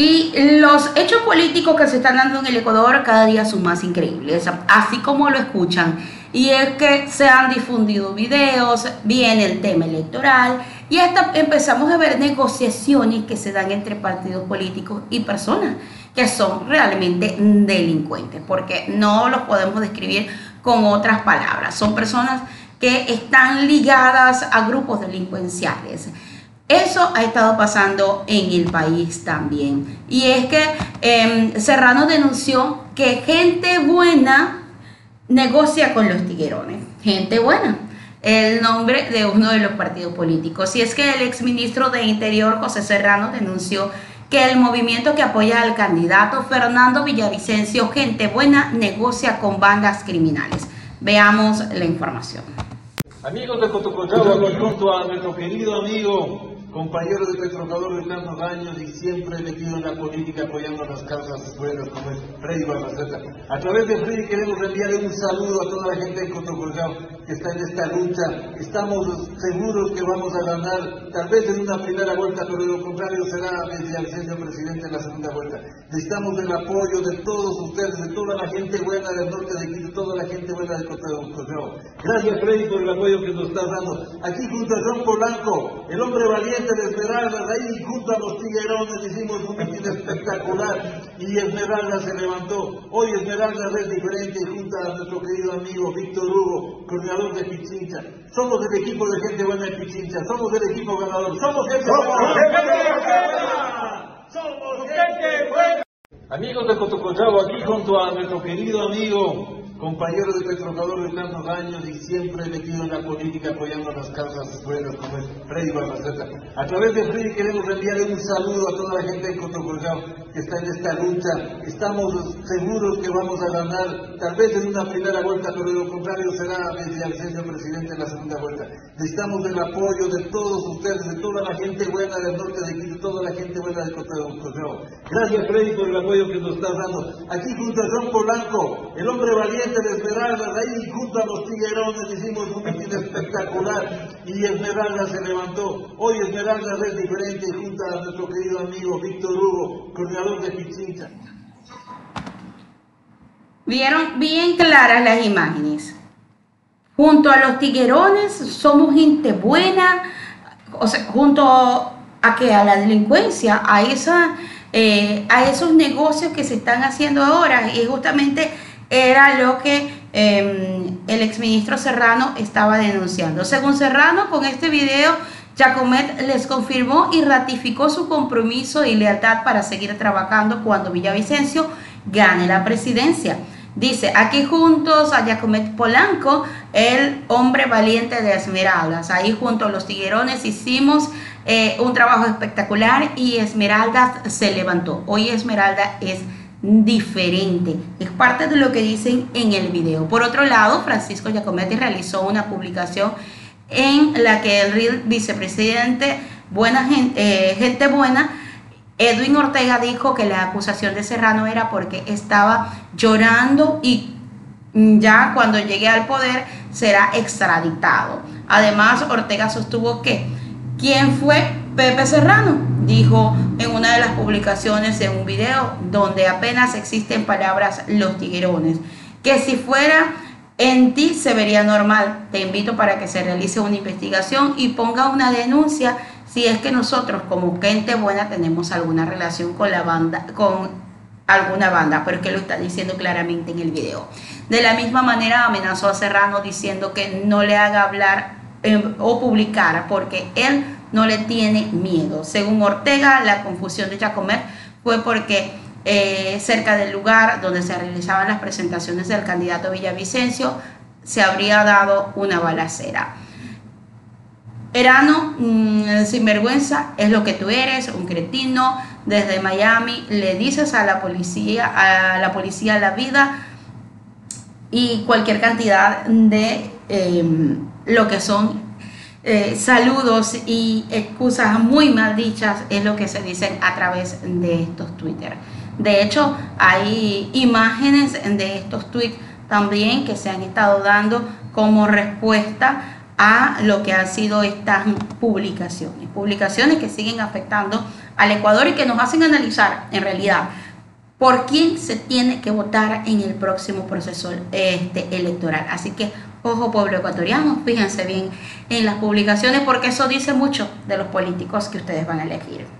Y los hechos políticos que se están dando en el Ecuador cada día son más increíbles, así como lo escuchan. Y es que se han difundido videos, viene el tema electoral y hasta empezamos a ver negociaciones que se dan entre partidos políticos y personas que son realmente delincuentes, porque no los podemos describir con otras palabras. Son personas que están ligadas a grupos delincuenciales. Eso ha estado pasando en el país también. Y es que em, Serrano denunció que gente buena negocia con los tiguerones. Gente buena. El nombre de uno de los partidos políticos. Y es que el exministro de Interior, José Serrano, denunció que el movimiento que apoya al candidato Fernando Villavicencio, gente buena, negocia con bandas criminales. Veamos la información. Amigos de Cotocochagua, junto a nuestro querido amigo compañero de Petrocador de tantos años y siempre metido en la política apoyando las causas buenas como es Freddy Barraceta. A través de Freddy queremos enviarle un saludo a toda la gente de Cotocollao que está en esta lucha. Estamos seguros que vamos a ganar, tal vez en una primera vuelta, pero de lo contrario será Villavicencio presidente en la segunda vuelta. Necesitamos el apoyo de todos ustedes, de toda la gente buena del norte de Quito, toda la gente buena de Cotocollao. Gracias Freddy por el apoyo que nos estás dando. Aquí junto a John Polanco, el hombre valiente de Esmeraldas, ahí junto a los tiguerones hicimos un mitin espectacular y Esmeralda se levantó. Hoy Esmeraldas es diferente junto a nuestro querido amigo Víctor Hugo, coordinador de Pichincha. Somos el equipo de gente buena de Pichincha, somos el equipo ganador, somos gente buena. Somos gente buena. Amigos de Cotocochagua, aquí junto a nuestro querido amigo compañero de Petrocador de tantos años y siempre metido en la política apoyando las causas buenas como es Freddy Barraceta. A través de Freddy queremos enviarle un saludo a toda la gente de Cotocollao que está en esta lucha. Estamos seguros que vamos a ganar, tal vez en una primera vuelta, pero de lo contrario será Villavicencio presidente en la segunda vuelta. Necesitamos el apoyo de todos ustedes, de toda la gente buena del norte de Quito, toda la gente buena de Cotocollao. Gracias Freddy por el apoyo que nos estás dando. Aquí junto a John Polanco, el hombre valiente de Esmeralda, ahí junto a los tiguerones hicimos un mitin espectacular y Esmeralda se levantó. Hoy Esmeralda es diferente junto a nuestro querido amigo Víctor Hugo, coordinador de Pichincha. Vieron bien claras las imágenes. Junto a los tiguerones somos gente buena, o sea, junto a que a la delincuencia, a esa eh, a esos negocios que se están haciendo ahora y justamente era lo que eh, el exministro Serrano estaba denunciando. Según Serrano, con este video, Jacomet les confirmó y ratificó su compromiso y lealtad para seguir trabajando cuando Villavicencio gane la presidencia. Dice, aquí juntos a Jacomet Polanco, el hombre valiente de Esmeraldas. Ahí junto a los tiguerones hicimos eh, un trabajo espectacular y Esmeraldas se levantó. Hoy Esmeralda es diferente. Es parte de lo que dicen en el video. Por otro lado, Francisco Giacometti realizó una publicación en la que el vicepresidente, buena gente, eh, gente buena, Edwin Ortega dijo que la acusación de Serrano era porque estaba llorando y ya cuando llegue al poder será extraditado. Además, Ortega sostuvo que ¿quién fue Pepe Serrano? Dijo en una de las publicaciones en un video donde apenas existen palabras los tiguerones, que si fuera en ti se vería normal. Te invito para que se realice una investigación y ponga una denuncia si es que nosotros como gente buena tenemos alguna relación con la banda, con alguna banda, pero es que lo está diciendo claramente en el video. De la misma manera amenazó a Serrano diciendo que no le haga hablar eh, o publicar porque él no le tiene miedo. Según Ortega, la confusión de Jacomet fue porque eh, cerca del lugar donde se realizaban las presentaciones del candidato Villavicencio se habría dado una balacera. Erano, mm, sinvergüenza, es lo que tú eres, un cretino. Desde Miami le dices a la policía, a la policía la vida y cualquier cantidad de em, lo que son eh, saludos y excusas muy mal dichas es lo que se dicen a través de estos Twitter. De hecho, hay imágenes de estos tweets también que se han estado dando como respuesta a lo que han sido estas publicaciones. Publicaciones que siguen afectando al Ecuador y que nos hacen analizar en realidad por quién se tiene que votar en el próximo proceso este, electoral. Así que, ojo pueblo ecuatoriano, fíjense bien en las publicaciones porque eso dice mucho de los políticos que ustedes van a elegir.